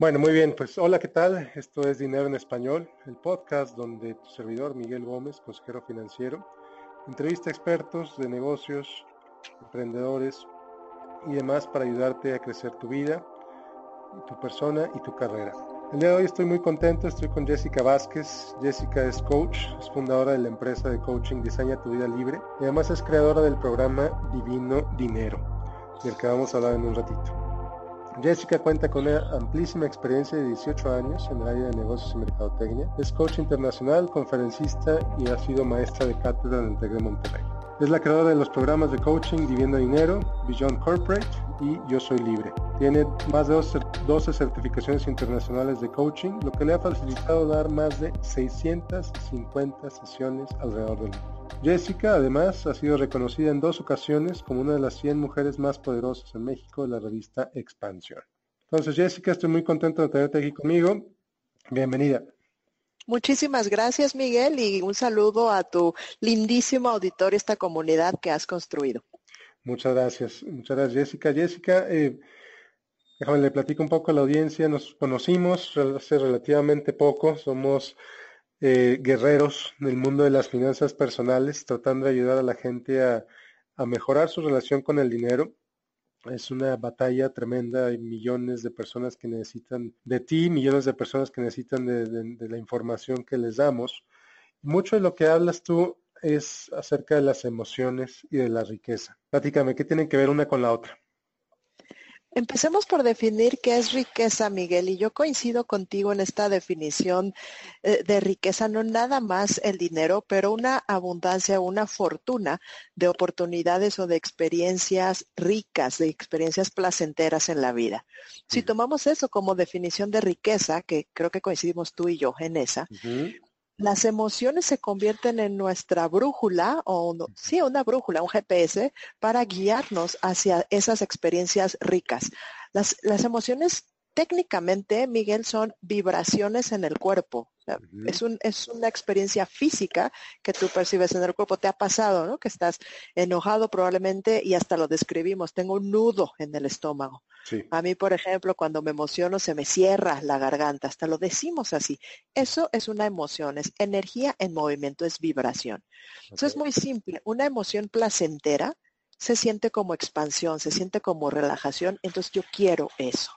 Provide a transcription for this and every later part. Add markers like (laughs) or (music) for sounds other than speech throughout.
Bueno, muy bien, pues hola, ¿qué tal? Esto es Dinero en Español, el podcast donde tu servidor Miguel Gómez, consejero financiero, entrevista a expertos de negocios, emprendedores y demás para ayudarte a crecer tu vida, tu persona y tu carrera. El día de hoy estoy muy contento, estoy con Jessica Vázquez. Jessica es coach, es fundadora de la empresa de coaching Diseña tu vida libre y además es creadora del programa Divino Dinero, del que vamos a hablar en un ratito. Jessica cuenta con una amplísima experiencia de 18 años en el área de negocios y mercadotecnia. Es coach internacional, conferencista y ha sido maestra de cátedra en el TEC de Monterrey. Es la creadora de los programas de coaching Viviendo Dinero, Beyond Corporate y Yo Soy Libre. Tiene más de 12 certificaciones internacionales de coaching, lo que le ha facilitado dar más de 650 sesiones alrededor del mundo. Jessica además ha sido reconocida en dos ocasiones como una de las 100 mujeres más poderosas en México de la revista Expansión. Entonces Jessica, estoy muy contento de tenerte aquí conmigo. Bienvenida. Muchísimas gracias Miguel y un saludo a tu lindísimo auditorio, esta comunidad que has construido. Muchas gracias, muchas gracias Jessica. Jessica, eh, déjame le platico un poco a la audiencia. Nos conocimos hace relativamente poco, somos eh, guerreros del mundo de las finanzas personales, tratando de ayudar a la gente a, mejorar su relación con el dinero. Es una batalla tremenda, hay millones de personas que necesitan de ti, millones de personas que necesitan de, la información que les damos. Mucho de lo que hablas tú es acerca de las emociones y de la riqueza. Platícame, ¿qué tienen que ver una con la otra? Empecemos por definir qué es riqueza, Miguel, y yo coincido contigo en esta definición eh, de riqueza, no nada más el dinero, pero una abundancia, una fortuna de oportunidades o de experiencias ricas, de experiencias placenteras en la vida. Si tomamos eso como definición de riqueza, que creo que coincidimos tú y yo en esa, las emociones se convierten en nuestra brújula, o sí, una brújula, un GPS, para guiarnos hacia esas experiencias ricas. Las, las emociones técnicamente, Miguel, son vibraciones en el cuerpo. es, un, es una experiencia física que tú percibes en el cuerpo. Te ha pasado, ¿no? Que estás enojado probablemente y hasta lo describimos. Tengo un nudo en el estómago. A mí, por ejemplo, cuando me emociono se me cierra la garganta. Hasta lo decimos así. Eso es una emoción, es energía en movimiento, es vibración. Eso es muy simple. Una emoción placentera se siente como expansión, se siente como relajación. Entonces yo quiero eso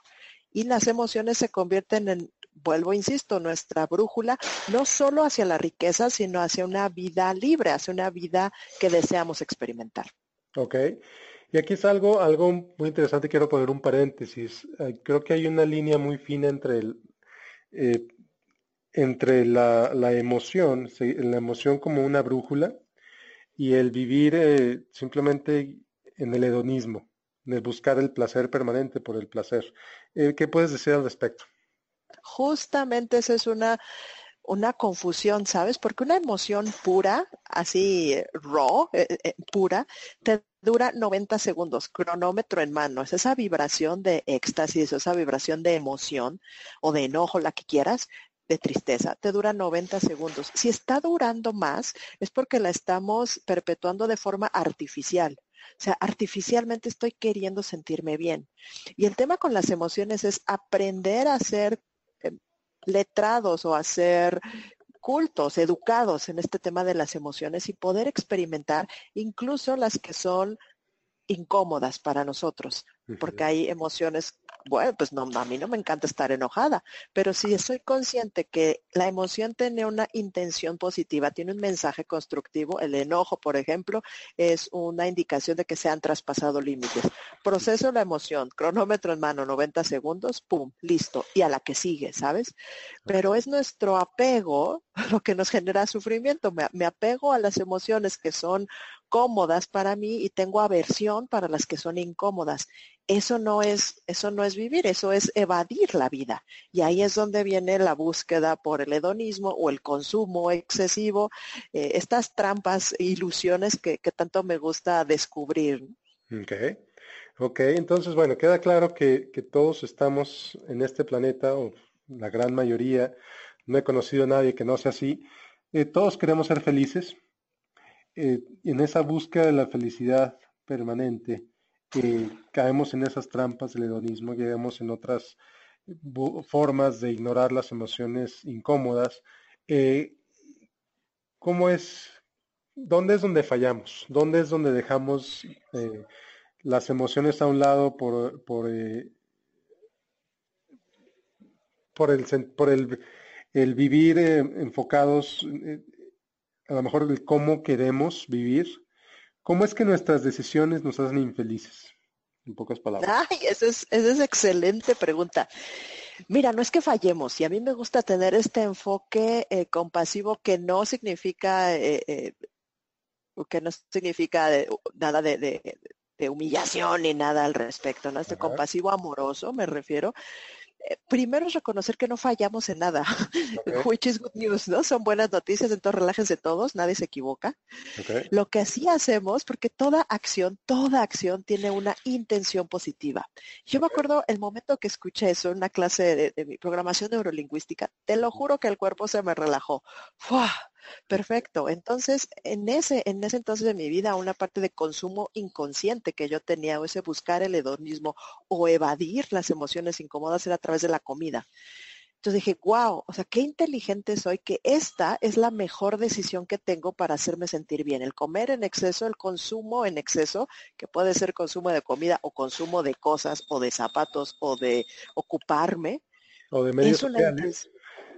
y las emociones se convierten en, vuelvo, insisto, nuestra brújula, no solo hacia la riqueza, sino hacia una vida libre, hacia una vida que deseamos experimentar. Ok. Y aquí es algo, algo muy interesante, quiero poner un paréntesis. Creo que hay una línea muy fina entre el, eh, entre la, la emoción, la emoción como una brújula y el vivir eh, simplemente en el hedonismo de buscar el placer permanente por el placer. Eh, ¿Qué puedes decir al respecto? Justamente esa es una, una confusión, ¿sabes? Porque una emoción pura, así raw, eh, eh, pura, te dura 90 segundos, cronómetro en mano. Es esa vibración de éxtasis, esa vibración de emoción o de enojo, la que quieras, de tristeza, te dura 90 segundos. Si está durando más, es porque la estamos perpetuando de forma artificial. O sea, artificialmente estoy queriendo sentirme bien. Y el tema con las emociones es aprender a ser eh, letrados o a ser cultos, educados en este tema de las emociones y poder experimentar incluso las que son incómodas para nosotros, porque hay emociones bueno, pues no, a mí no me encanta estar enojada, pero si soy consciente que la emoción tiene una intención positiva, tiene un mensaje constructivo, el enojo, por ejemplo, es una indicación de que se han traspasado límites. Proceso la emoción, cronómetro en mano, 90 segundos, pum, listo, y a la que sigue, ¿sabes? Pero es nuestro apego (laughs) lo que nos genera sufrimiento. Me, apego a las emociones que son cómodas para mí y tengo aversión para las que son incómodas eso no es, eso no es vivir, eso es evadir la vida. Y ahí es donde viene la búsqueda por el hedonismo o el consumo excesivo, eh, estas trampas ilusiones que, tanto me gusta descubrir. Ok, ok, entonces bueno, queda claro que, todos estamos en este planeta, o la gran mayoría, no he conocido a nadie que no sea así, eh, todos queremos ser felices. Eh, en esa búsqueda de la felicidad permanente, caemos en esas trampas del hedonismo, caemos en otras formas de ignorar las emociones incómodas. Eh, ¿Cómo es? ¿Dónde es donde fallamos? ¿Dónde es donde dejamos eh, las emociones a un lado por, por, eh, por, el, por el, el vivir enfocados a lo mejor el cómo queremos vivir? ¿Cómo es que nuestras decisiones nos hacen infelices? En pocas palabras. Ay, esa es, esa es excelente pregunta. Mira, no es que fallemos, y a mí me gusta tener este enfoque eh, compasivo que no significa, eh, eh, que no significa nada de, humillación ni nada al respecto, ¿no? Este compasivo amoroso, me refiero, eh, primero es reconocer que no fallamos en nada, (laughs) which is good news, ¿no? Son buenas noticias, entonces relájense todos, nadie se equivoca. Lo que sí hacemos, porque toda acción, toda acción tiene una intención positiva. Yo me acuerdo el momento que escuché eso en una clase de, de mi programación neurolingüística, te lo juro que el cuerpo se me relajó. ¡Fua! Perfecto. Entonces, en ese, en ese entonces de mi vida, una parte de consumo inconsciente que yo tenía, o ese buscar el hedonismo o evadir las emociones incómodas era a través de la comida. Entonces dije, wow, o sea, qué inteligente soy que esta es la mejor decisión que tengo para hacerme sentir bien. El comer en exceso, el consumo en exceso, que puede ser consumo de comida o consumo de cosas o de zapatos o de ocuparme. O de medios sociales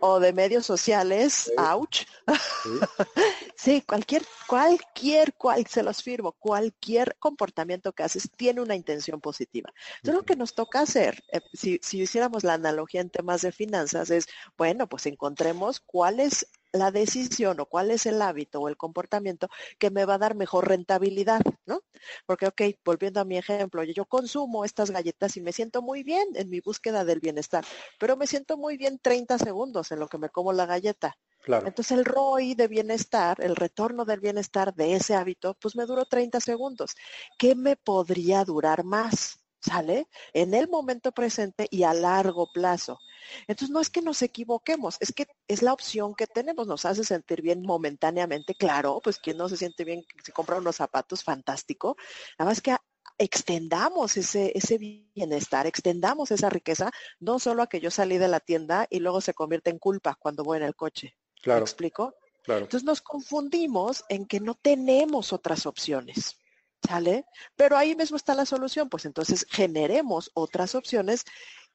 o de medios sociales, ouch. (laughs) Sí. cualquier, cualquier, cual, se los firmo, cualquier comportamiento que haces tiene una intención positiva. Entonces lo que nos toca hacer, eh, si, si hiciéramos la analogía en temas de finanzas, es, bueno, pues encontremos cuál es la decisión o cuál es el hábito o el comportamiento que me va a dar mejor rentabilidad, ¿no? Porque, ok, volviendo a mi ejemplo, yo consumo estas galletas y me siento muy bien en mi búsqueda del bienestar, pero me siento muy bien 30 segundos en lo que me como la galleta. Claro. Entonces el ROI de bienestar, el retorno del bienestar de ese hábito, pues me duró 30 segundos. ¿Qué me podría durar más? ¿Sale? En el momento presente y a largo plazo. Entonces no es que nos equivoquemos, es que es la opción que tenemos, nos hace sentir bien momentáneamente, claro, pues quien no se siente bien si compra unos zapatos, fantástico. Nada más que extendamos ese, ese bienestar, extendamos esa riqueza, no solo a que yo salí de la tienda y luego se convierte en culpa cuando voy en el coche. Claro. ¿Me explico? Claro. Entonces nos confundimos en que no tenemos otras opciones. ¿Sale? Pero ahí mismo está la solución, pues entonces generemos otras opciones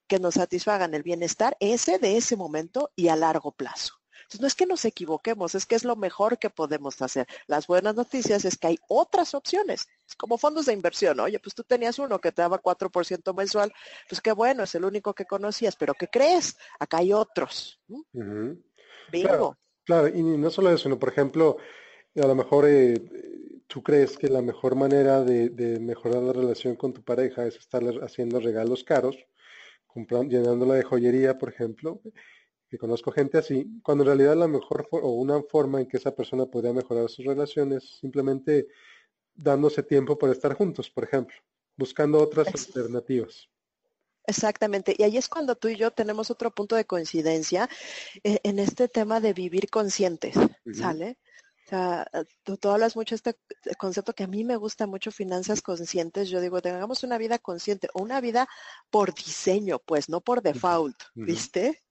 que nos satisfagan el bienestar ese de ese momento y a largo plazo. Entonces, no es que nos equivoquemos, es que es lo mejor que podemos hacer. Las buenas noticias es que hay otras opciones, es como fondos de inversión. Oye, pues tú tenías uno que te daba 4% mensual, pues qué bueno, es el único que conocías, pero ¿qué crees? Acá hay otros. Claro, claro, y no solo eso, sino por ejemplo, a lo mejor eh, ¿Tú crees que la mejor manera de, mejorar la relación con tu pareja es estar haciendo regalos caros, llenándola de joyería, por ejemplo? Que conozco gente así, cuando en realidad la mejor o una forma en que esa persona podría mejorar sus relaciones simplemente dándose tiempo para estar juntos, por ejemplo, buscando otras alternativas. Exactamente. Y ahí es cuando tú y yo tenemos otro punto de coincidencia eh, en este tema de vivir conscientes, ¿sale? O sea, eh, tú, hablas mucho de este concepto que a mí me gusta mucho, finanzas conscientes. Yo digo, tengamos una vida consciente o una vida por diseño, pues, no por default, ¿viste?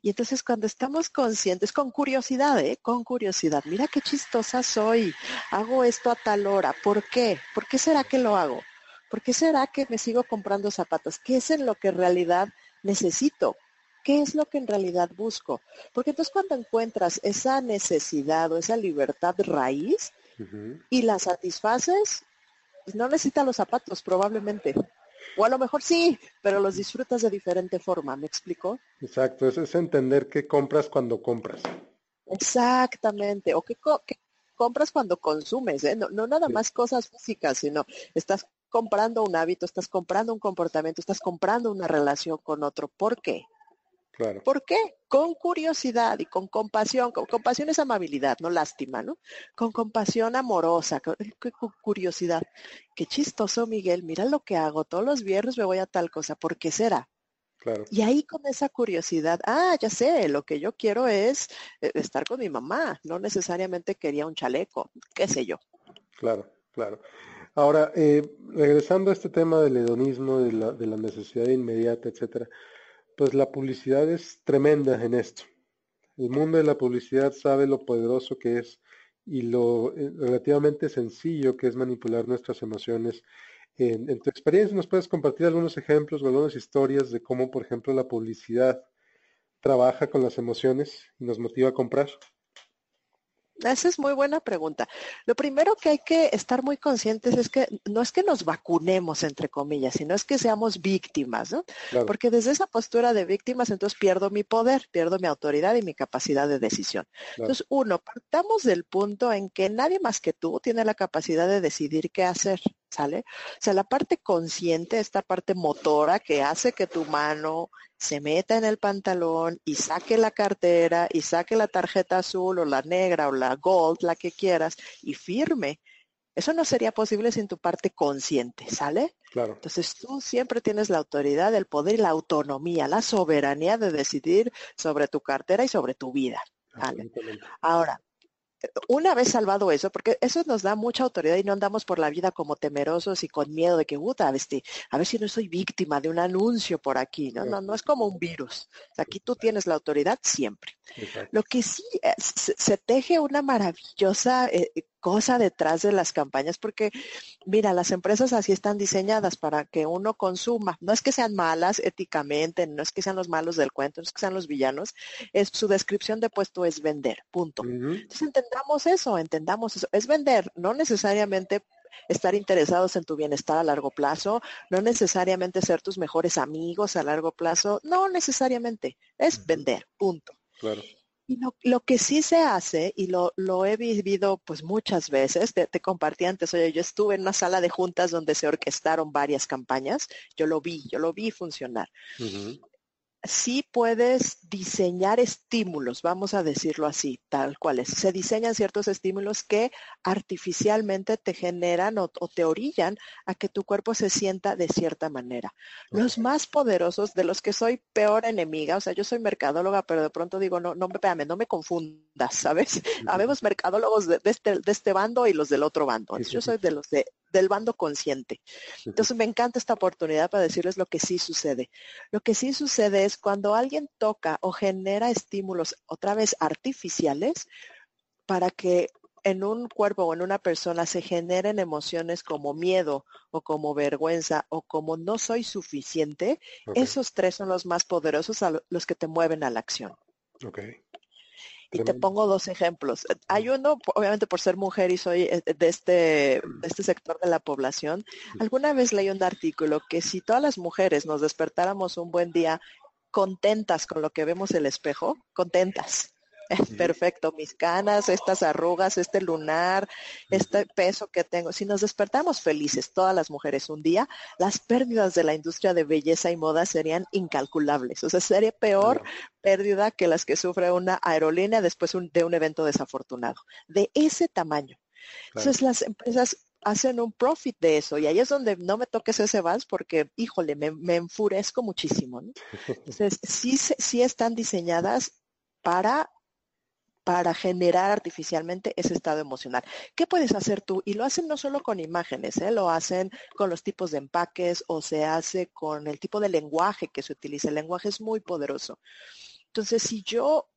Y entonces cuando estamos conscientes, con curiosidad, ¿eh? Con curiosidad, mira qué chistosa soy, hago esto a tal hora, ¿por qué? ¿Por qué será que lo hago? ¿Por qué será que me sigo comprando zapatos? ¿Qué es en lo que en realidad necesito? ¿Qué es lo que en realidad busco? Porque entonces cuando encuentras esa necesidad o esa libertad raíz y la satisfaces, pues no necesitas los zapatos probablemente. O a lo mejor sí, pero los disfrutas de diferente forma, ¿me explico? Exacto, eso es entender qué compras cuando compras. Exactamente, o qué, compras cuando consumes, ¿eh? no, nada más cosas físicas, sino estás comprando un hábito, estás comprando un comportamiento, estás comprando una relación con otro. ¿Por qué? ¿Por qué? Con curiosidad y con compasión. Con compasión es amabilidad, no lástima, ¿no? Con compasión amorosa, con, curiosidad. Qué chistoso, Miguel. Mira lo que hago. Todos los viernes me voy a tal cosa. ¿Por qué será? Claro. Y ahí con esa curiosidad, ah, ya sé, lo que yo quiero es eh, estar con mi mamá. No necesariamente quería un chaleco, qué sé yo. Claro, claro. Ahora, eh, regresando a este tema del hedonismo, de la, de la necesidad inmediata, etcétera. Pues la publicidad es tremenda en esto. El mundo de la publicidad sabe lo poderoso que es y lo eh, relativamente sencillo que es manipular nuestras emociones. En, en, tu experiencia, ¿nos puedes compartir algunos ejemplos o algunas historias de cómo, por ejemplo, la publicidad trabaja con las emociones y nos motiva a comprar? Esa es muy buena pregunta. Lo primero que hay que estar muy conscientes es que no es que nos vacunemos, entre comillas, sino es que seamos víctimas, ¿no? Claro. Porque desde esa postura de víctimas, entonces pierdo mi poder, pierdo mi autoridad y mi capacidad de decisión. Claro. Entonces, uno, partamos del punto en que nadie más que tú tiene la capacidad de decidir qué hacer. ¿Sale? O sea, la parte consciente, esta parte motora que hace que tu mano se meta en el pantalón y saque la cartera y saque la tarjeta azul o la negra o la gold, la que quieras, y firme. Eso no sería posible sin tu parte consciente, ¿sale? Claro. Entonces tú siempre tienes la autoridad, el poder y la autonomía, la soberanía de decidir sobre tu cartera y sobre tu vida. ¿vale? Ahora, una vez salvado eso, porque eso nos da mucha autoridad y no andamos por la vida como temerosos y con miedo de que, puta, este, a ver si no soy víctima de un anuncio por aquí, ¿no? No, no es como un virus. Aquí tú tienes la autoridad siempre. Lo que sí se, se, teje una maravillosa eh, cosa detrás de las campañas, porque mira, las empresas así están diseñadas para que uno consuma. No es que sean malas éticamente, no es que sean los malos del cuento, no es que sean los villanos, es su descripción de puesto es vender, punto. Uh -huh. Entonces entendamos eso, entendamos eso, es vender, no necesariamente estar interesados en tu bienestar a largo plazo, no necesariamente ser tus mejores amigos a largo plazo, no necesariamente, es vender, punto. Claro. Y lo, lo, que sí se hace, y lo, lo he vivido pues muchas veces, te, compartí antes, oye, yo estuve en una sala de juntas donde se orquestaron varias campañas, yo lo vi, yo lo vi funcionar. Sí puedes diseñar estímulos, vamos a decirlo así, tal cual es. Se diseñan ciertos estímulos que artificialmente te generan o, o te orillan a que tu cuerpo se sienta de cierta manera. Okay. Los más poderosos, de los que soy peor enemiga, o sea, yo soy mercadóloga, pero de pronto digo, no, no, espérame, no me confundas, (laughs) ¿sabes? Habemos mercadólogos de, de, este, de este bando y los del otro bando. Entonces, yo soy de los de del bando consciente. Entonces me encanta esta oportunidad para decirles lo que sí sucede. Lo que sí sucede es cuando alguien toca o genera estímulos otra vez artificiales para que en un cuerpo o en una persona se generen emociones como miedo o como vergüenza o como no soy suficiente, okay. esos tres son los más poderosos a los que te mueven a la acción. Okay. Y te pongo dos ejemplos. Hay uno, obviamente por ser mujer y soy eh, de este, de este sector de la población, alguna vez leí un artículo que si todas las mujeres nos despertáramos un buen día contentas con lo que vemos el espejo, contentas, (laughs) perfecto, mis canas, estas arrugas, este lunar, este peso que tengo. Si nos despertamos felices, todas las mujeres un día, las pérdidas de la industria de belleza y moda serían incalculables. O sea, sería peor pérdida que las que sufre una aerolínea después de un evento desafortunado. De ese tamaño. Entonces las empresas hacen un profit de eso y ahí es donde no me toques ese vals porque, híjole, me, me enfurezco muchísimo. ¿no? (laughs) Entonces, sí, sí están diseñadas para para generar artificialmente ese estado emocional. ¿Qué puedes hacer tú? Y lo hacen no solo con imágenes, ¿eh? lo hacen con los tipos de empaques o se hace con el tipo de lenguaje que se utiliza. El lenguaje es muy poderoso. Entonces, si yo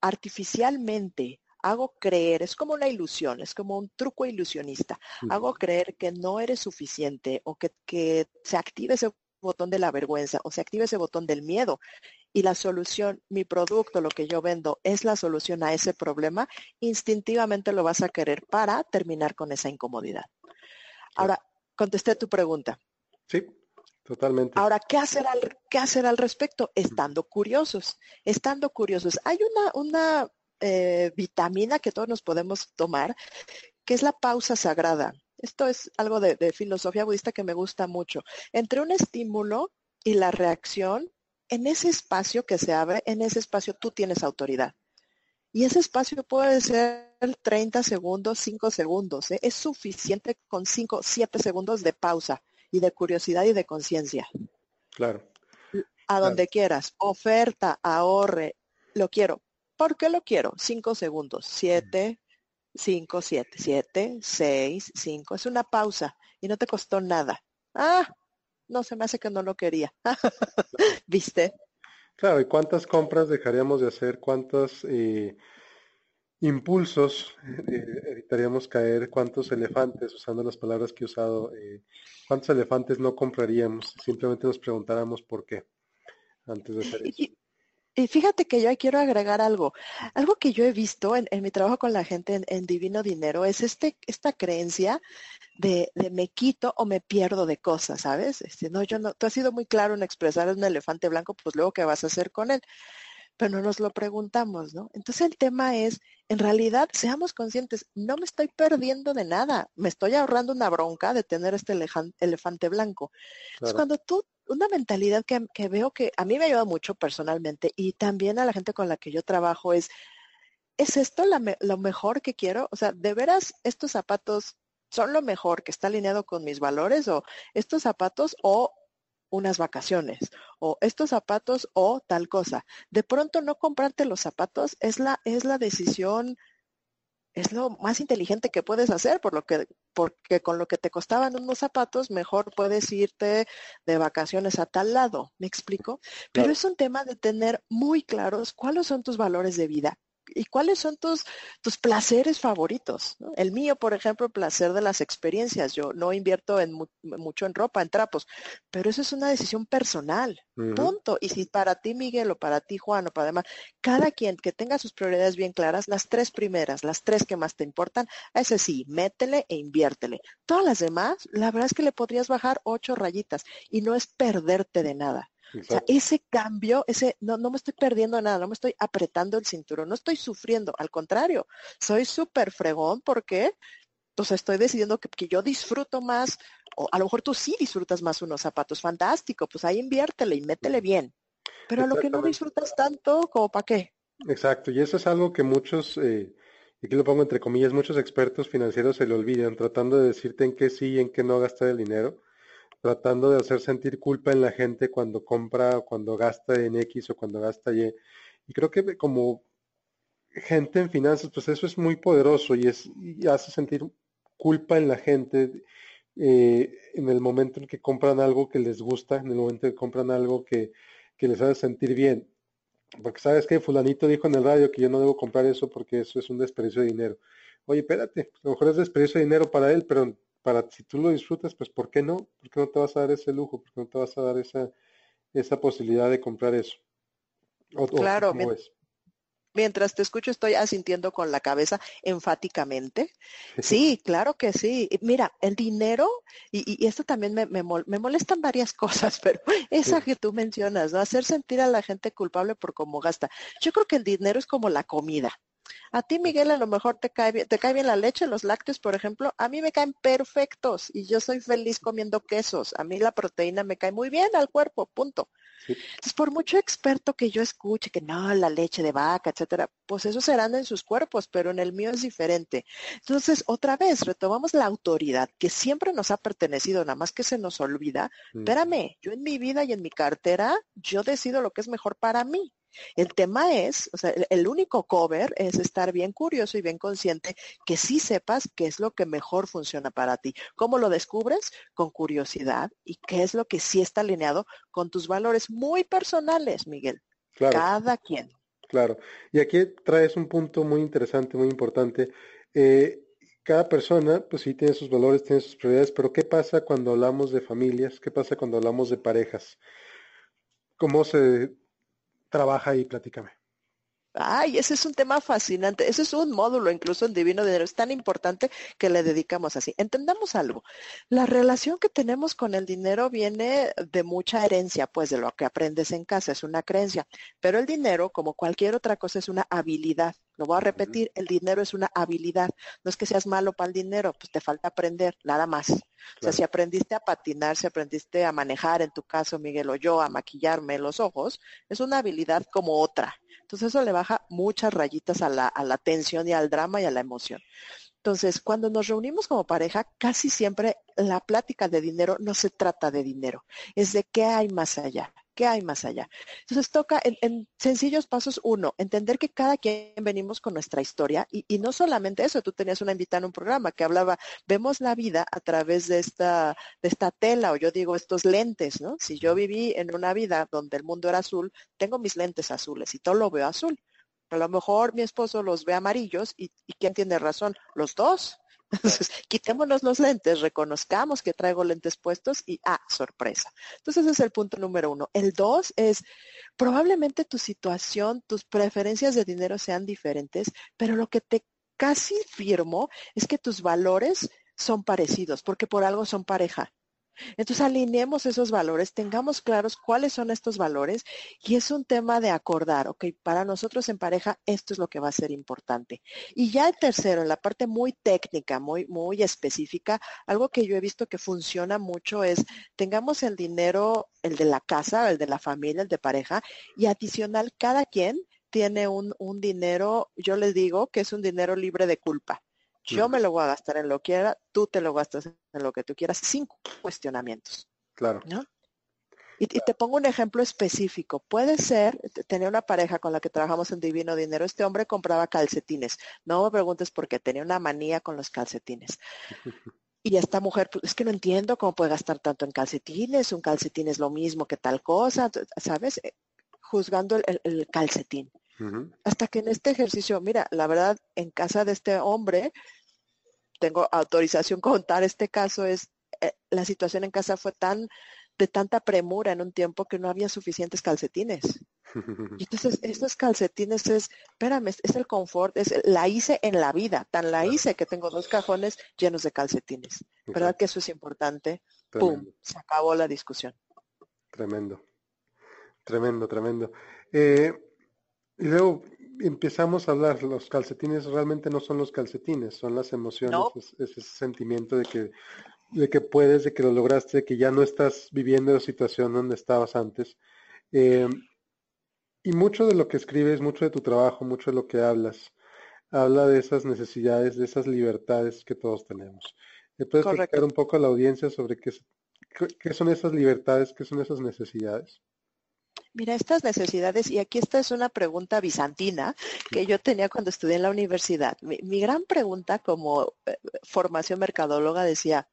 artificialmente hago creer, es como una ilusión, es como un truco ilusionista, hago creer que no eres suficiente o que, que se active ese botón de la vergüenza o se active ese botón del miedo y la solución, mi producto, lo que yo vendo, es la solución a ese problema, instintivamente lo vas a querer para terminar con esa incomodidad. Ahora, contesté tu pregunta. Sí, totalmente. Ahora, ¿qué hacer al, qué hacer al respecto? Estando curiosos, estando curiosos. Hay una, una eh, vitamina que todos nos podemos tomar, que es la pausa sagrada. Esto es algo de, de filosofía budista que me gusta mucho. Entre un estímulo y la reacción, en ese espacio que se abre, en ese espacio tú tienes autoridad. Y ese espacio puede ser 30 segundos, 5 segundos. ¿eh? Es suficiente con 5, 7 segundos de pausa y de curiosidad y de conciencia. Claro. A donde claro. quieras. Oferta, ahorre. Lo quiero. ¿Por qué lo quiero? 5 segundos. 7, 5, 7, 7, 6, 5. Es una pausa y no te costó nada. Ah, no se me hace que no lo quería. (laughs) ¿Viste? Claro, ¿y cuántas compras dejaríamos de hacer? ¿Cuántos eh, impulsos eh, evitaríamos caer? ¿Cuántos elefantes, usando las palabras que he usado, eh, cuántos elefantes no compraríamos? Simplemente nos preguntáramos por qué antes de hacer eso. Y fíjate que yo quiero agregar algo. Algo que yo he visto en, mi trabajo con la gente en, Divino Dinero es este, esta creencia de, me quito o me pierdo de cosas, ¿sabes? Este, no, yo no, tú has sido muy claro en expresar un elefante blanco, pues luego, ¿qué vas a hacer con él? Pero no nos lo preguntamos, ¿no? Entonces el tema es, en realidad, seamos conscientes, no me estoy perdiendo de nada, me estoy ahorrando una bronca de tener este elefante blanco. Entonces, cuando tú una mentalidad que, veo que a mí me ayuda mucho personalmente y también a la gente con la que yo trabajo es, ¿es esto lo mejor que quiero? O sea, ¿de veras estos zapatos son lo mejor que está alineado con mis valores o estos zapatos o unas vacaciones o estos zapatos o tal cosa? De pronto no comprarte los zapatos es la, es la decisión es lo más inteligente que puedes hacer, por lo que, porque con lo que te costaban unos zapatos, mejor puedes irte de vacaciones a tal lado. ¿Me explico? Pero es un tema de tener muy claros cuáles son tus valores de vida, y cuáles son tus, tus placeres favoritos. El mío, por ejemplo, placer de las experiencias. Yo no invierto en mucho en ropa, en trapos, pero eso es una decisión personal. Punto. Y si para ti, Miguel, o para ti, Juan, o para demás, cada quien que tenga sus prioridades bien claras, las tres primeras, las tres que más te importan, ese sí, métele e inviértele. Todas las demás, la verdad es que le podrías bajar ocho rayitas y no es perderte de nada. O sea, ese cambio, ese, no, no me estoy perdiendo nada, no me estoy apretando el cinturón, no estoy sufriendo, al contrario, soy súper fregón porque pues estoy decidiendo que, que, yo disfruto más, o a lo mejor tú sí disfrutas más unos zapatos, fantástico, pues ahí inviértele y métele bien. Pero a lo que no disfrutas tanto, como para qué. Exacto, y eso es algo que muchos, eh, y aquí lo pongo entre comillas, muchos expertos financieros se le olvidan, tratando de decirte en qué sí y en qué no gastar el dinero tratando de hacer sentir culpa en la gente cuando compra o cuando gasta en X o cuando gasta Y. Y creo que como gente en finanzas, pues eso es muy poderoso y, es, hace sentir culpa en la gente eh, en el momento en que compran algo que les gusta, en el momento en que compran algo que, que les hace sentir bien. Porque sabes que fulanito dijo en el radio que yo no debo comprar eso porque eso es un desperdicio de dinero. Oye, espérate, a lo mejor es desperdicio de dinero para él, pero para si tú lo disfrutas, pues ¿por qué no? ¿Por qué no te vas a dar ese lujo? ¿Por qué no te vas a dar esa, esa posibilidad de comprar eso? claro, mientras te escucho estoy asintiendo con la cabeza enfáticamente. Sí, claro que sí. Mira, el dinero, y, esto también me, me, molestan varias (laughs) cosas, pero esa que tú mencionas, ¿no? Hacer sentir a la gente culpable por cómo gasta. Yo creo que el dinero es como la comida. A ti, Miguel, a lo mejor te cae, bien, te cae bien la leche, los lácteos, por ejemplo. A mí me caen perfectos y yo soy feliz comiendo quesos. A mí la proteína me cae muy bien al cuerpo, punto. Entonces, por mucho experto que yo escuche que no, la leche de vaca, etcétera, pues eso serán en sus cuerpos, pero en el mío es diferente. Entonces, otra vez, retomamos la autoridad que siempre nos ha pertenecido, nada más que se nos olvida. Espérame, yo en mi vida y en mi cartera, yo decido lo que es mejor para mí. El tema es, o sea, el único cover es estar bien curioso y bien consciente que sí sepas qué es lo que mejor funciona para ti. ¿Cómo lo descubres? Con curiosidad y qué es lo que sí está alineado con tus valores muy personales, Miguel. Cada quien. Claro. Y aquí traes un punto muy interesante, muy importante. Eh, cada persona, pues sí, tiene sus valores, tiene sus prioridades, pero ¿qué pasa cuando hablamos de familias? ¿Qué pasa cuando hablamos de parejas? ¿Cómo se trabaja y platícame. Ay, ese es un tema fascinante. Ese es un módulo incluso en Divino Dinero. Es tan importante que le dedicamos así. Entendamos algo. La relación que tenemos con el dinero viene de mucha herencia, pues de lo que aprendes en casa, es una creencia. Pero el dinero, como cualquier otra cosa, es una habilidad. Lo voy a repetir, el dinero es una habilidad. No es que seas malo para el dinero, pues te falta aprender, nada más. O sea, si aprendiste a patinar, si aprendiste a manejar, en tu caso, Miguel o yo, a maquillarme los ojos, es una habilidad como otra. Entonces eso le baja muchas rayitas a la, a la tensión y al drama y a la emoción. Entonces, cuando nos reunimos como pareja, casi siempre la plática de dinero no se trata de dinero, es de qué hay más allá ¿Qué hay más allá? Entonces toca en, sencillos pasos uno, entender que cada quien venimos con nuestra historia y, y, no solamente eso, tú tenías una invitada en un programa que hablaba, vemos la vida a través de esta, de esta tela o yo digo estos lentes, ¿no? Si yo viví en una vida donde el mundo era azul, tengo mis lentes azules y todo lo veo azul. A lo mejor mi esposo los ve amarillos y, y ¿quién tiene razón? Los dos. Entonces, quitémonos los lentes, reconozcamos que traigo lentes puestos y, ah, sorpresa. Entonces, ese es el punto número uno. El dos es, probablemente tu situación, tus preferencias de dinero sean diferentes, pero lo que te casi firmo es que tus valores son parecidos, porque por algo son pareja. Entonces alineemos esos valores, tengamos claros cuáles son estos valores y es un tema de acordar, ok, para nosotros en pareja esto es lo que va a ser importante. Y ya el tercero, en la parte muy técnica, muy, muy específica, algo que yo he visto que funciona mucho es tengamos el dinero, el de la casa, el de la familia, el de pareja y adicional cada quien tiene un, un dinero, yo les digo que es un dinero libre de culpa. Yo me lo voy a gastar en lo que quiera, tú te lo gastas en lo que tú quieras, sin cuestionamientos. Claro. Y, te pongo un ejemplo específico. Puede ser, tener una pareja con la que trabajamos en Divino Dinero, este hombre compraba calcetines. No me preguntes por qué, tenía una manía con los calcetines. (laughs) Y esta mujer, pues, es que no entiendo cómo puede gastar tanto en calcetines, un calcetín es lo mismo que tal cosa, ¿sabes? Eh, juzgando el, calcetín. Hasta que en este ejercicio, mira, la verdad, en casa de este hombre, tengo autorización contar este caso, es eh, la situación en casa fue tan de tanta premura en un tiempo que no había suficientes calcetines. Y entonces (laughs) estos calcetines es, espérame, es el confort, es la hice en la vida, tan la hice que tengo dos cajones llenos de calcetines. ¿Verdad que eso es importante? ¡Pum! Se acabó la discusión. Tremendo, tremendo, tremendo. Eh, y luego empezamos a hablar, los calcetines realmente no son los calcetines, son las emociones, ese sentimiento de que, de que puedes, de que lo lograste, de que ya no estás viviendo la situación donde estabas antes. Eh, y mucho de lo que escribes, mucho de tu trabajo, mucho de lo que hablas, habla de esas necesidades, de esas libertades que todos tenemos. ¿Me puedes explicar un poco a la audiencia sobre qué, qué son esas libertades, qué son esas necesidades? Mira, estas necesidades, y aquí esta es una pregunta bizantina que yo tenía cuando estudié en la universidad. Mi, gran pregunta como eh, formación mercadóloga decía,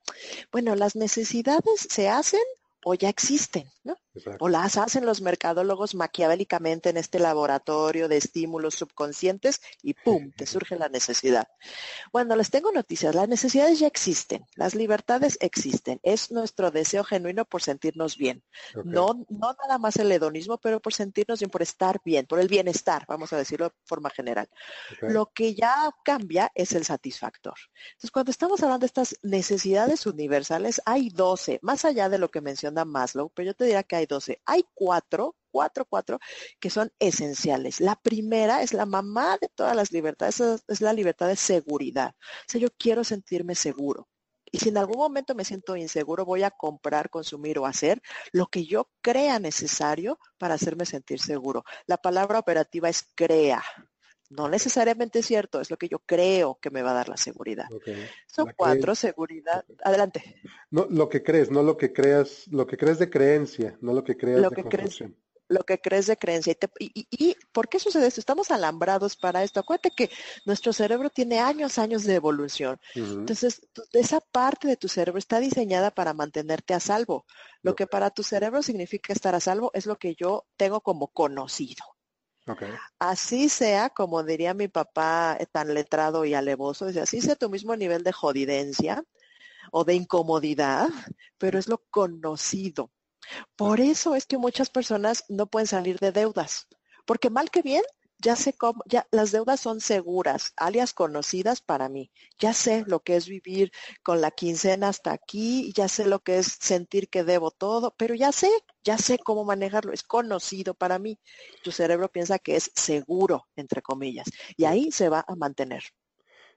bueno, ¿las necesidades se hacen o ya existen, ¿no? O las hacen los mercadólogos maquiavélicamente en este laboratorio de estímulos subconscientes y ¡pum! te (laughs) surge la necesidad. Bueno, les tengo noticias, las necesidades ya existen, las libertades existen, es nuestro deseo genuino por sentirnos bien. No, no nada más el hedonismo, pero por sentirnos bien, por estar bien, por el bienestar, vamos a decirlo de forma general. Lo que ya cambia es el satisfactor. Entonces, cuando estamos hablando de estas necesidades universales, hay 12, más allá de lo que menciona Maslow, pero yo te diría que hay 12. Hay cuatro, cuatro, cuatro, que son esenciales. La primera es la mamá de todas las libertades, es la libertad de seguridad. O sea, yo quiero sentirme seguro. Y si en algún momento me siento inseguro, voy a comprar, consumir o hacer lo que yo crea necesario para hacerme sentir seguro. La palabra operativa es crea. No necesariamente es cierto, es lo que yo creo que me va a dar la seguridad. Son cuatro, seguridad. Adelante. No, lo que crees, no lo que creas, lo que crees de creencia, no lo que creas lo de que crees, Lo que crees de creencia. Y, y, por qué sucede esto? Estamos alambrados para esto. Acuérdate que nuestro cerebro tiene años, años de evolución. Entonces, esa parte de tu cerebro está diseñada para mantenerte a salvo. Lo que para tu cerebro significa estar a salvo es lo que yo tengo como conocido. Así sea, como diría mi papá tan letrado y alevoso, así sea tu mismo nivel de jodidencia o de incomodidad, pero es lo conocido. Por eso es que muchas personas no pueden salir de deudas, porque mal que bien, ya sé cómo, ya las deudas son seguras, alias conocidas para mí. Ya sé lo que es vivir con la quincena hasta aquí, ya sé lo que es sentir que debo todo, pero ya sé, ya sé cómo manejarlo, es conocido para mí. Tu cerebro piensa que es seguro, entre comillas, y ahí se va a mantener.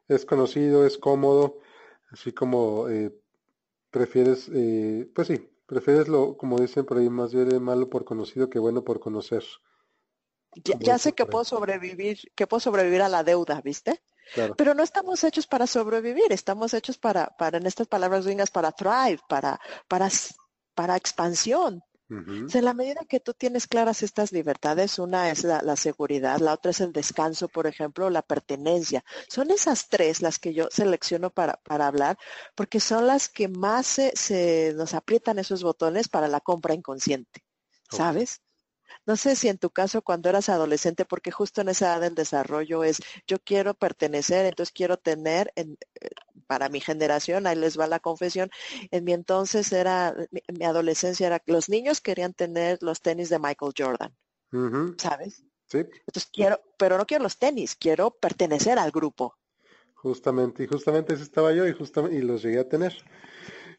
Es conocido, es cómodo, así como eh, prefieres, eh, pues sí, prefieres lo, como dicen por ahí, más bien malo por conocido que bueno por conocer. Ya, sé que puedo sobrevivir, que puedo sobrevivir a la deuda, ¿viste? Pero no estamos hechos para sobrevivir, estamos hechos para, para en estas palabras gringas, para thrive, para, para, para expansión. en la medida que tú tienes claras estas libertades, una es la, seguridad, la otra es el descanso, por ejemplo, la pertenencia. Son esas tres las que yo selecciono para, para hablar, porque son las que más se, nos aprietan esos botones para la compra inconsciente, ¿sabes? No sé si en tu caso cuando eras adolescente, porque justo en esa edad del desarrollo es, yo quiero pertenecer, entonces quiero tener, en, eh, para mi generación, ahí les va la confesión, en mi entonces era, mi, adolescencia era, los niños querían tener los tenis de Michael Jordan, ¿sabes? Sí. Entonces quiero, pero no quiero los tenis, quiero pertenecer al grupo. Justamente, y justamente ese estaba yo y justamente, y los llegué a tener.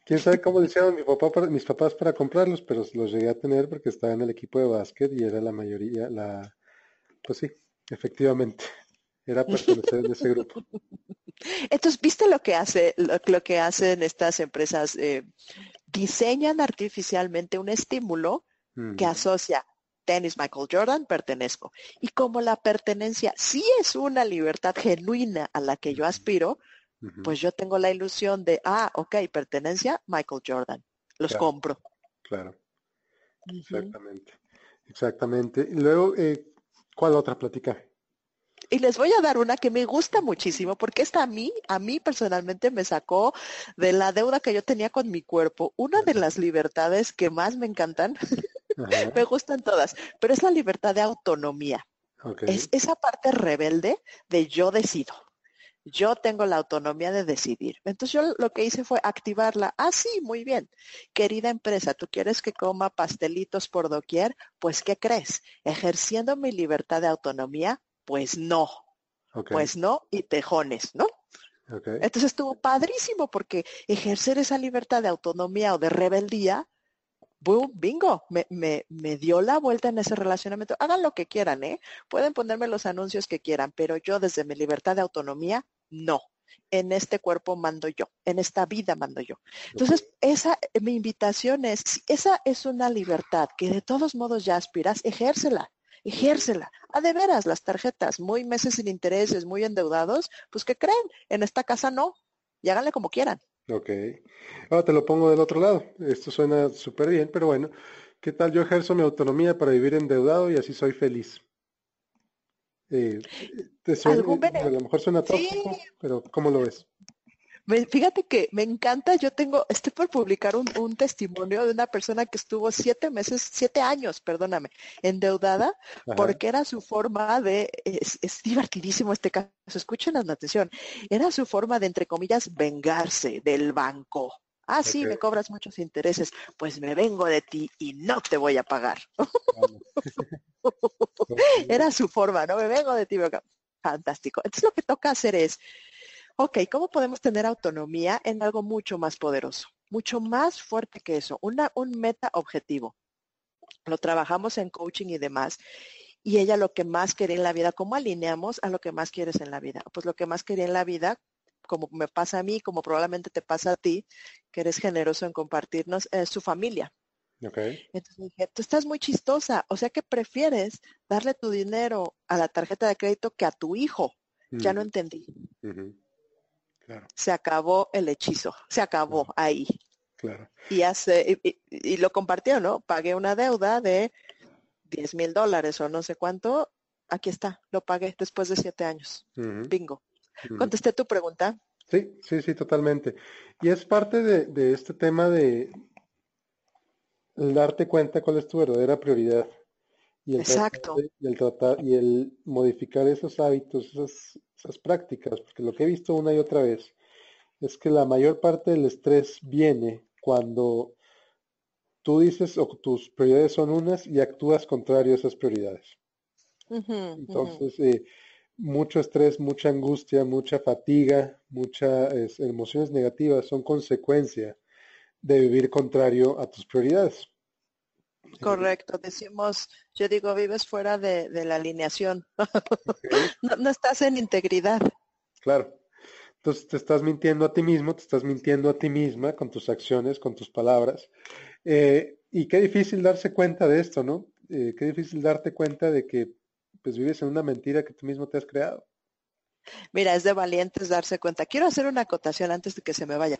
Quién sabe cómo hicieron mi papá mis papás para comprarlos, pero los llegué a tener porque estaba en el equipo de básquet y era la mayoría, la, pues sí, efectivamente, era pertenecer en ese grupo. (laughs) Entonces, ¿viste lo que hace, lo, que hacen estas empresas? Eh, diseñan artificialmente un estímulo que asocia tenis Michael Jordan, pertenezco. Y como la pertenencia sí es una libertad genuina a la que yo aspiro, pues yo tengo la ilusión de, ah, ok, pertenencia Michael Jordan. Los compro. Claro. Exactamente. Exactamente. Y luego, eh, ¿cuál otra plática? Y les voy a dar una que me gusta muchísimo porque esta a mí, a mí personalmente me sacó de la deuda que yo tenía con mi cuerpo. Una de las libertades que más me encantan, (laughs) me gustan todas, pero es la libertad de autonomía. Es esa parte rebelde de yo decido. Yo tengo la autonomía de decidir. Entonces yo lo que hice fue activarla. Ah, sí, muy bien. Querida empresa, ¿tú quieres que coma pastelitos por doquier? Pues, ¿qué crees? Ejerciendo mi libertad de autonomía, pues no. Pues no y tejones, ¿no? Entonces estuvo padrísimo porque ejercer esa libertad de autonomía o de rebeldía, boom, bingo, me, me, me, dio la vuelta en ese relacionamiento. Hagan lo que quieran, ¿eh? Pueden ponerme los anuncios que quieran, pero yo desde mi libertad de autonomía, no. En este cuerpo mando yo, en esta vida mando yo. Entonces, esa, mi invitación es, si esa es una libertad que de todos modos ya aspiras, ejércela ejércela. A de veras, las tarjetas, muy meses sin intereses, muy endeudados, pues que creen? En esta casa no. Y háganle como quieran. Ok. Ahora te lo pongo del otro lado. Esto suena súper bien, pero bueno, ¿qué tal yo ejerzo mi autonomía para vivir endeudado y así soy feliz? Eh, te suena, a lo mejor suena tóxico, pero ¿cómo lo ves? Fíjate que me encanta, yo tengo, estoy por publicar un, testimonio de una persona que estuvo siete meses, siete años, perdóname, endeudada, porque era su forma de, es, divertidísimo este caso, escuchen la atención, era su forma de, entre comillas, vengarse del banco. Ah, sí, me cobras muchos intereses, pues me vengo de ti y no te voy a pagar. (laughs) (laughs) era su forma, ¿no? Me vengo de ti. Fantástico. Entonces lo que toca hacer es, Ok, ¿cómo podemos tener autonomía en algo mucho más poderoso? Mucho más fuerte que eso, una, un meta objetivo. Lo trabajamos en coaching y demás. Y ella lo que más quería en la vida, ¿cómo alineamos a lo que más quieres en la vida? Pues lo que más quería en la vida, como me pasa a mí, como probablemente te pasa a ti, que eres generoso en compartirnos, es su familia. Okay. Entonces dije, tú estás muy chistosa, o sea que prefieres darle tu dinero a la tarjeta de crédito que a tu hijo. Ya no entendí. Se acabó el hechizo, se acabó ahí. Claro. Y, hace, y, lo compartió, ¿no? Pagué una deuda de 10 mil dólares o no sé cuánto. Aquí está, lo pagué después de siete años. Bingo. ¿Contesté tu pregunta? Sí, sí, sí, totalmente. Y es parte de, este tema de darte cuenta cuál es tu verdadera prioridad. Y el Exacto. y el tratar y el modificar esos hábitos, esas esas prácticas, porque lo que he visto una y otra vez es que la mayor parte del estrés viene cuando tú dices o tus prioridades son unas y actúas contrario a esas prioridades. Entonces, eh, mucho estrés, mucha angustia, mucha fatiga, muchas emociones negativas son consecuencia de vivir contrario a tus prioridades. Correcto, decimos, yo digo, vives fuera de, la alineación, (laughs) no, estás en integridad. Claro, entonces te estás mintiendo a ti mismo, te estás mintiendo a ti misma con tus acciones, con tus palabras. Eh, y qué difícil darse cuenta de esto, ¿no? Eh, qué difícil darte cuenta de que pues vives en una mentira que tú mismo te has creado. Mira, es de valientes darse cuenta. Quiero hacer una acotación antes de que se me vaya.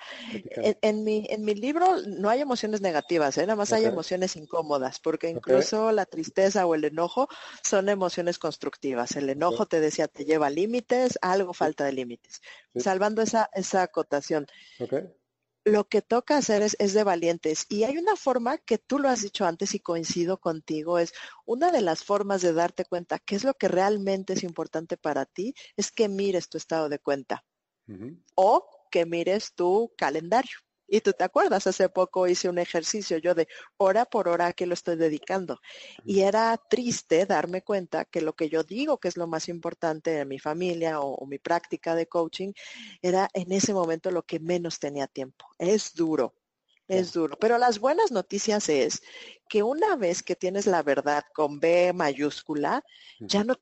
En, mi, en mi libro no hay emociones negativas, ¿eh? nada más hay emociones incómodas, porque incluso la tristeza o el enojo son emociones constructivas. El enojo, te decía, te lleva límites, algo falta de límites. Salvando esa, esa acotación lo que toca hacer es, de valientes. Y hay una forma que tú lo has dicho antes y coincido contigo, es una de las formas de darte cuenta qué es lo que realmente es importante para ti, es que mires tu estado de cuenta o que mires tu calendario. Y tú te acuerdas, hace poco hice un ejercicio yo de hora por hora que lo estoy dedicando. Y era triste darme cuenta que lo que yo digo que es lo más importante en mi familia o, mi práctica de coaching era en ese momento lo que menos tenía tiempo. Es duro, es duro. Pero las buenas noticias es que una vez que tienes la verdad con B mayúscula, ya no,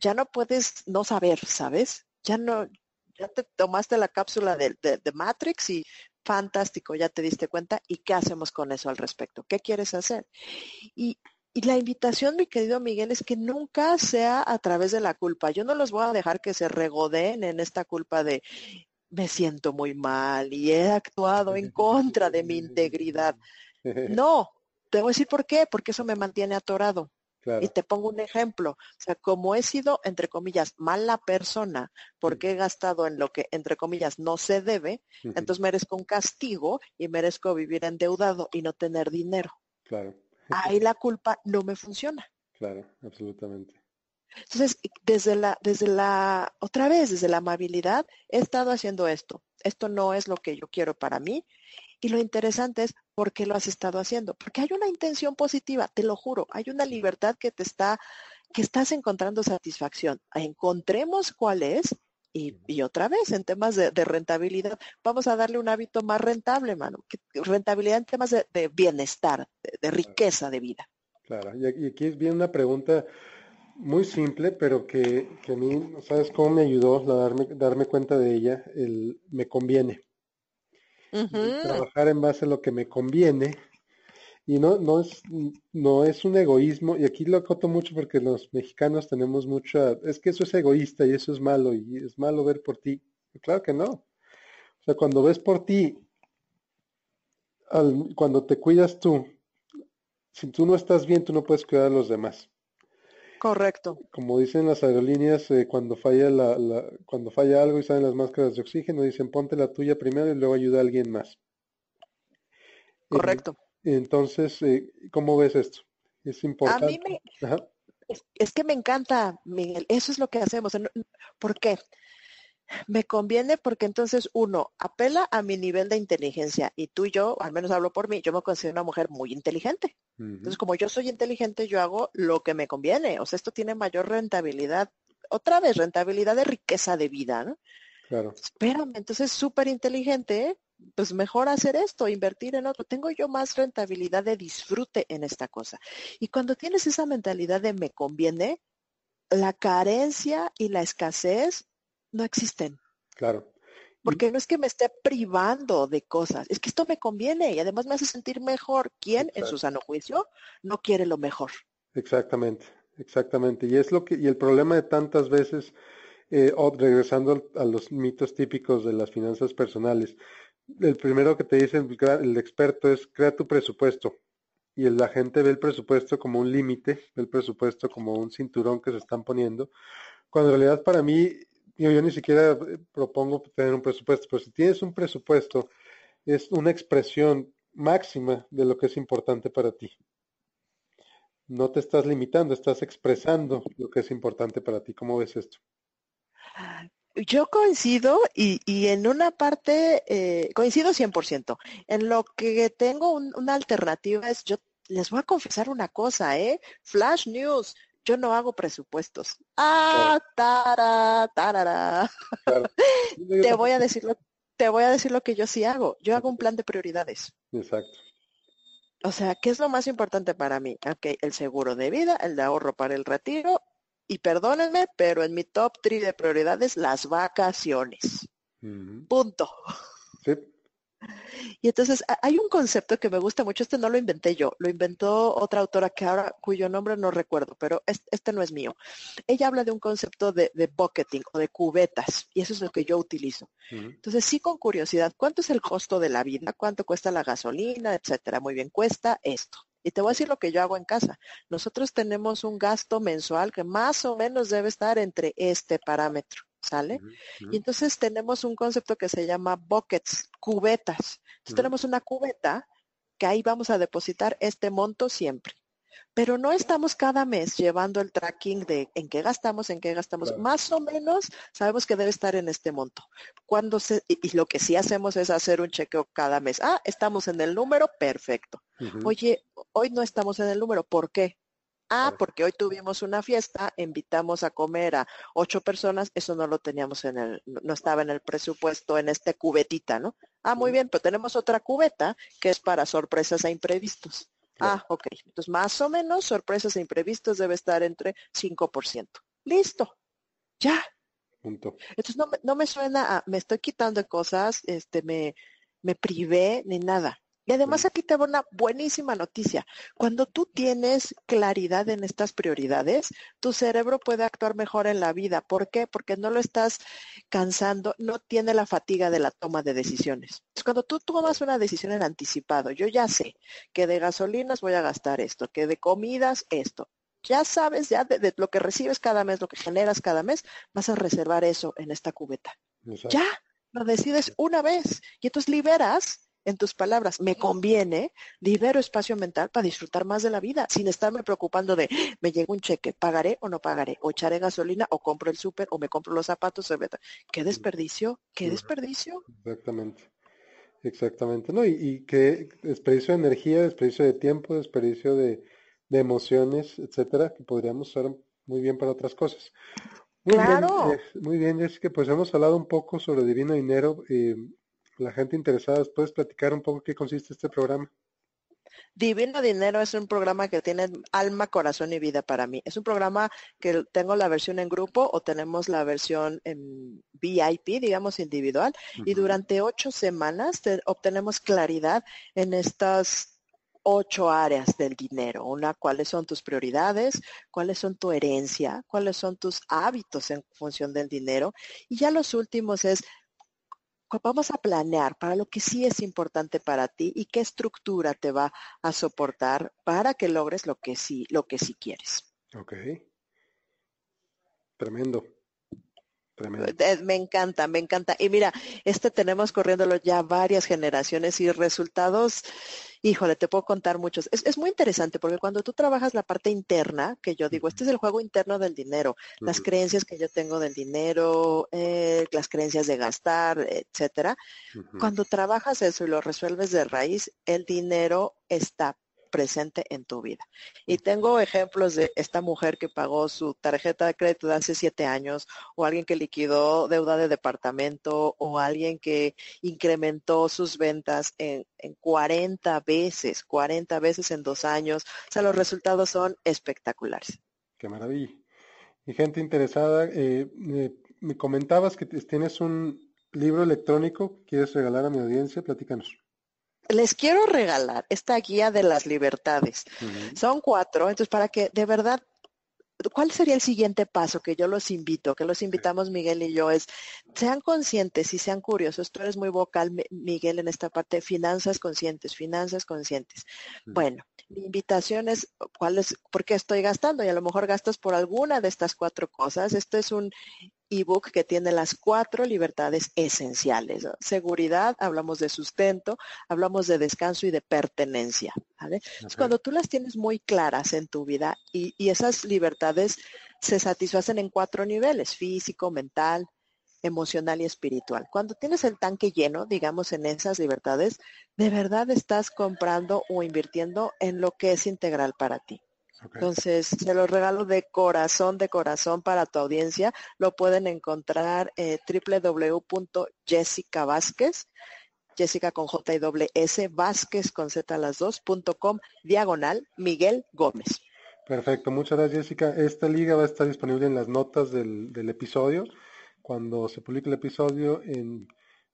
ya, no puedes no saber, ¿sabes? Ya no, ya te tomaste la cápsula de, de, Matrix y fantástico, ya te diste cuenta, ¿y qué hacemos con eso al respecto? ¿Qué quieres hacer? Y, la invitación, mi querido Miguel, es que nunca sea a través de la culpa. Yo no los voy a dejar que se regodeen en esta culpa de me siento muy mal y he actuado en contra de mi integridad. (laughs) No, te voy a decir por qué, porque eso me mantiene atorado. Y te pongo un ejemplo, o sea, como he sido, entre comillas, mala persona, porque he gastado en lo que, entre comillas, no se debe, entonces merezco un castigo y merezco vivir endeudado y no tener dinero. Claro. Ahí la culpa no me funciona. Claro, absolutamente. Entonces, desde la, desde la, otra vez, desde la amabilidad, he estado haciendo esto. Esto no es lo que yo quiero para mí y lo interesante es por qué lo has estado haciendo. Porque hay una intención positiva, te lo juro. Hay una libertad que te está, que estás encontrando satisfacción. Encontremos cuál es y, otra vez, en temas de, rentabilidad, vamos a darle un hábito más rentable, mano. rentabilidad en temas de, bienestar, de, riqueza de vida. Claro, y aquí viene una pregunta muy simple, pero que, a mí, ¿sabes cómo me ayudó a darme, darme cuenta de ella? El me conviene trabajar en base a lo que me conviene. Y no, no, es, no es un egoísmo, y aquí lo acoto mucho porque los mexicanos tenemos mucha, es que eso es egoísta y eso es malo, y es malo ver por ti. Claro que no. O sea, cuando ves por ti, cuando te cuidas tú, si tú no estás bien, tú no puedes cuidar a los demás. Correcto. Como dicen las aerolíneas, eh, cuando falla la, cuando falla algo y salen las máscaras de oxígeno, dicen ponte la tuya primero y luego ayuda a alguien más. Correcto. entonces, eh, ¿cómo ves esto? Es importante. A mí me, es, que me encanta, Miguel. Eso es lo que hacemos. ¿Por qué? Me conviene porque entonces uno apela a mi nivel de inteligencia y tú y yo, al menos hablo por mí, yo me considero una mujer muy inteligente. Entonces, como yo soy inteligente, yo hago lo que me conviene. O sea, esto tiene mayor rentabilidad. Otra vez, rentabilidad de riqueza de vida, ¿no? Claro. Espérame, entonces súper inteligente, pues mejor hacer esto, invertir en otro. Tengo yo más rentabilidad de disfrute en esta cosa. Y cuando tienes esa mentalidad de me conviene, la carencia y la escasez no existen. Claro. Porque no es que me esté privando de cosas, es que esto me conviene y además me hace sentir mejor. ¿Quién, en su sano juicio, no quiere lo mejor? Exactamente, exactamente. Y es lo que, y el problema de tantas veces, eh, regresando a los mitos típicos de las finanzas personales, el primero que te dice el experto es crea tu presupuesto. Y la gente ve el presupuesto como un límite, ve el presupuesto como un cinturón que se están poniendo, cuando en realidad para mí yo, ni siquiera eh, propongo tener un presupuesto, pero si tienes un presupuesto, es una expresión máxima de lo que es importante para ti. No te estás limitando, estás expresando lo que es importante para ti. ¿Cómo ves esto? Yo coincido y, en una parte, eh, coincido 100%. En lo que tengo una alternativa es, yo les voy a confesar una cosa, ¿eh? Flash News, yo no hago presupuestos. Ah, tara, tarara. (laughs) te voy a decir lo, te voy a decir lo que yo sí hago. Yo hago un plan de prioridades. Exacto. O sea, ¿qué es lo más importante para mí? Ok, el seguro de vida, el de ahorro para el retiro y perdónenme, pero en mi top 3 de prioridades, las vacaciones. Punto. Sí, Y entonces hay un concepto que me gusta mucho, este no lo inventé yo, lo inventó otra autora que ahora, cuyo nombre no recuerdo, pero este, no es mío. Ella habla de un concepto de, bucketing o de cubetas, y eso es lo que yo utilizo. Entonces, sí con curiosidad, ¿cuánto es el costo de la vida? ¿Cuánto cuesta la gasolina? Etcétera. Muy bien, cuesta esto. Y te voy a decir lo que yo hago en casa. Nosotros tenemos un gasto mensual que más o menos debe estar entre este parámetro. ¿Sale? Y entonces tenemos un concepto que se llama buckets, cubetas. Entonces tenemos una cubeta que ahí vamos a depositar este monto siempre. Pero no estamos cada mes llevando el tracking de en qué gastamos, en qué gastamos. Más o menos sabemos que debe estar en este monto. Cuando se, y, lo que sí hacemos es hacer un chequeo cada mes. Ah, estamos en el número, perfecto. Oye, hoy no estamos en el número, ¿por qué? Ah, porque hoy tuvimos una fiesta, invitamos a comer a ocho personas, eso no lo teníamos en el, no estaba en el presupuesto en este cubetita, ¿no? Ah, muy bien, pero tenemos otra cubeta que es para sorpresas e imprevistos. Ah, ok. Entonces, más o menos, sorpresas e imprevistos debe estar entre 5%. Listo. Ya. Entonces, no, no me suena a, me estoy quitando cosas, este, me, me privé ni nada. Y además aquí te va una buenísima noticia. Cuando tú tienes claridad en estas prioridades, tu cerebro puede actuar mejor en la vida. ¿Por qué? Porque no lo estás cansando, no tiene la fatiga de la toma de decisiones. cuando tú tomas una decisión en anticipado, yo ya sé que de gasolinas voy a gastar esto, que de comidas esto. Ya sabes, ya de, lo que recibes cada mes, lo que generas cada mes, vas a reservar eso en esta cubeta. Ya, lo decides una vez y entonces liberas en tus palabras, me conviene, libero espacio mental para disfrutar más de la vida, sin estarme preocupando de, me llega un cheque, pagaré o no pagaré, o echaré gasolina, o compro el súper, o me compro los zapatos, qué desperdicio, qué desperdicio. Exactamente, exactamente, ¿no? Y, y qué desperdicio de energía, desperdicio de tiempo, desperdicio de, emociones, etcétera, que podríamos usar muy bien para otras cosas. Muy claro. Bien, muy bien, Jessica, pues hemos hablado un poco sobre Divino Dinero. Eh, la gente interesada, ¿puedes platicar un poco qué consiste este programa? Divino Dinero es un programa que tiene alma, corazón y vida para mí. Es un programa que tengo la versión en grupo o tenemos la versión en VIP, digamos individual, y durante ocho semanas obtenemos claridad en estas ocho áreas del dinero. Una, cuáles son tus prioridades, cuáles son tu herencia, cuáles son tus hábitos en función del dinero. Y ya los últimos es vamos a planear para lo que sí es importante para ti y qué estructura te va a soportar para que logres lo que sí, lo que sí quieres. Ok. Tremendo. Eh, me encanta, me encanta. Y mira, este tenemos corriéndolo ya varias generaciones y resultados, híjole, te puedo contar muchos. Es, muy interesante porque cuando tú trabajas la parte interna, que yo digo, este es el juego interno del dinero, las creencias que yo tengo del dinero, eh, las creencias de gastar, etcétera. Cuando trabajas eso y lo resuelves de raíz, el dinero está presente en tu vida. Y tengo ejemplos de esta mujer que pagó su tarjeta de crédito de hace siete años, o alguien que liquidó deuda de departamento, o alguien que incrementó sus ventas en, en 40 veces, 40 veces en dos años. O sea, los resultados son espectaculares. Qué maravilla. Y gente interesada, eh, me comentabas que tienes un libro electrónico, ¿quieres regalar a mi audiencia? Platícanos les quiero regalar esta guía de las libertades. Son cuatro, entonces para que de verdad, ¿cuál sería el siguiente paso que yo los invito, que los invitamos Miguel y yo? Es, sean conscientes y sean curiosos. Tú eres muy vocal, Miguel, en esta parte, finanzas conscientes, finanzas conscientes. Bueno, mi invitación es, ¿cuál es, por qué estoy gastando? Y a lo mejor gastas por alguna de estas cuatro cosas. Esto es un ebook que tiene las cuatro libertades esenciales. Seguridad, hablamos de sustento, hablamos de descanso y de pertenencia. cuando tú las tienes muy claras en tu vida y, y esas libertades se satisfacen en cuatro niveles, físico, mental, emocional y espiritual. Cuando tienes el tanque lleno, digamos, en esas libertades, de verdad estás comprando o invirtiendo en lo que es integral para ti. Entonces, se los regalo de corazón, de corazón para tu audiencia. Lo pueden encontrar eh, www.jessica Vázquez, Jessica con J y doble S, Vázquez con Z las dos, punto com, diagonal, Miguel Gómez. Perfecto, muchas gracias Jessica. Esta liga va a estar disponible en las notas del, del episodio. Cuando se publique el episodio en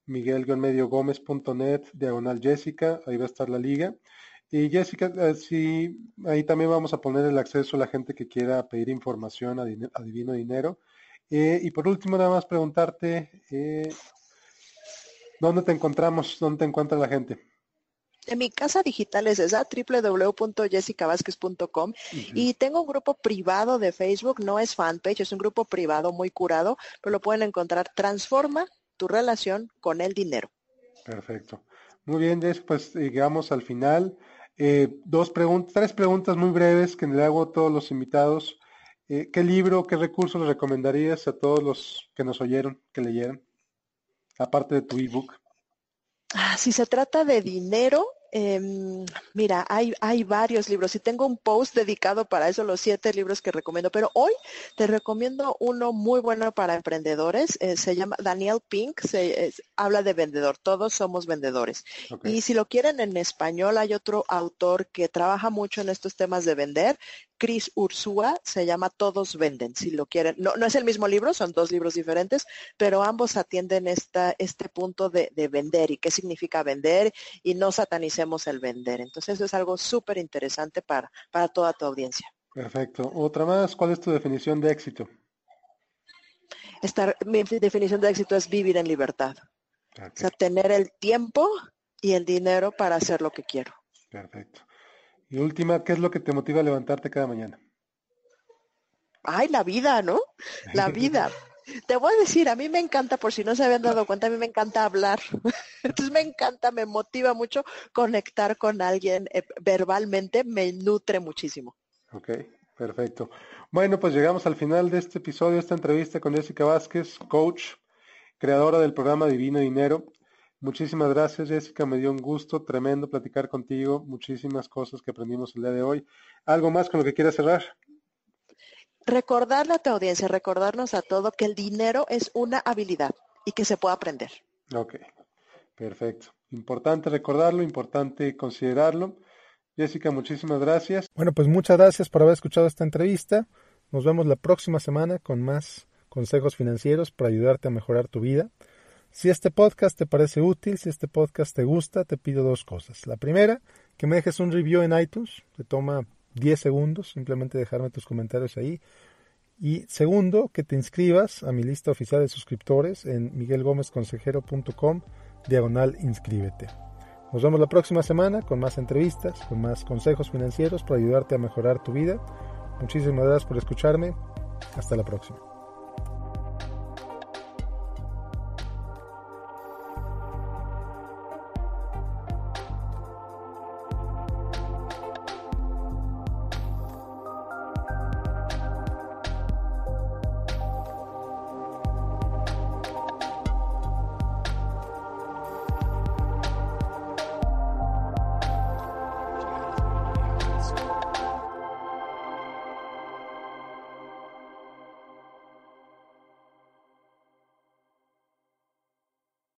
miguel-medio-gómez.net, diagonal Jessica, ahí va a estar la liga. Y Jessica, eh, sí, ahí también vamos a poner el acceso a la gente que quiera pedir información a, Divino Dinero. Eh, y por último, nada más preguntarte, eh, ¿dónde te encontramos? ¿Dónde te encuentra la gente? En mi casa digital es esa, www.jessicavasquez.com y tengo un grupo privado de Facebook, no es fanpage, es un grupo privado muy curado, pero lo pueden encontrar. Transforma tu relación con el dinero. Perfecto. Muy bien, Jess, pues llegamos al final. Eh, dos preguntas, tres preguntas muy breves que le hago a todos los invitados. Eh, ¿Qué libro, qué recursos le recomendarías a todos los que nos oyeron, que leyeran? Aparte de tu ebook. Ah, si se trata de dinero, Em, mira, hay, hay varios libros y tengo un post dedicado para eso, los siete libros que recomiendo, pero hoy te recomiendo uno muy bueno para emprendedores, eh, se llama Daniel Pink, se, habla de vendedor, todos somos vendedores. Y si lo quieren en español, hay otro autor que trabaja mucho en estos temas de vender, Chris Ursúa, se llama Todos Venden, si lo quieren. No, no es el mismo libro, son dos libros diferentes, pero ambos atienden esta, este punto de, de vender y qué significa vender y no satanicemos el vender. Entonces eso es algo súper interesante para, para toda tu audiencia. Perfecto. Otra más, ¿cuál es tu definición de éxito? Esta, mi definición de éxito es vivir en libertad. O sea, tener el tiempo y el dinero para hacer lo que quiero. Perfecto. Y última, ¿qué es lo que te motiva a levantarte cada mañana? Ay, la vida, ¿no? La (laughs) vida. Te voy a decir, a mí me encanta, por si no se habían dado cuenta, a mí me encanta hablar. (laughs) Entonces me encanta, me motiva mucho conectar con alguien eh, verbalmente, me nutre muchísimo. Ok, perfecto. Bueno, pues llegamos al final de este episodio, esta entrevista con Jessica Vázquez, coach, creadora del programa Divino Dinero. Muchísimas gracias, Jessica. Me dio un gusto tremendo platicar contigo. Muchísimas cosas que aprendimos el día de hoy. ¿Algo más con lo que quieras cerrar? Recordarle a tu audiencia, recordarnos a todo que el dinero es una habilidad y que se puede aprender. Ok, perfecto. Importante recordarlo, importante considerarlo. Jessica, muchísimas gracias. Bueno, pues muchas gracias por haber escuchado esta entrevista. Nos vemos la próxima semana con más consejos financieros para ayudarte a mejorar tu vida. Si este podcast te parece útil, si este podcast te gusta, te pido dos cosas. La primera, que me dejes un review en iTunes, te toma 10 segundos, simplemente dejarme tus comentarios ahí. Y segundo, que te inscribas a mi lista oficial de suscriptores en miguelgomezconsejero.com, diagonal inscríbete. Nos vemos la próxima semana con más entrevistas, con más consejos financieros para ayudarte a mejorar tu vida. Muchísimas gracias por escucharme. Hasta la próxima.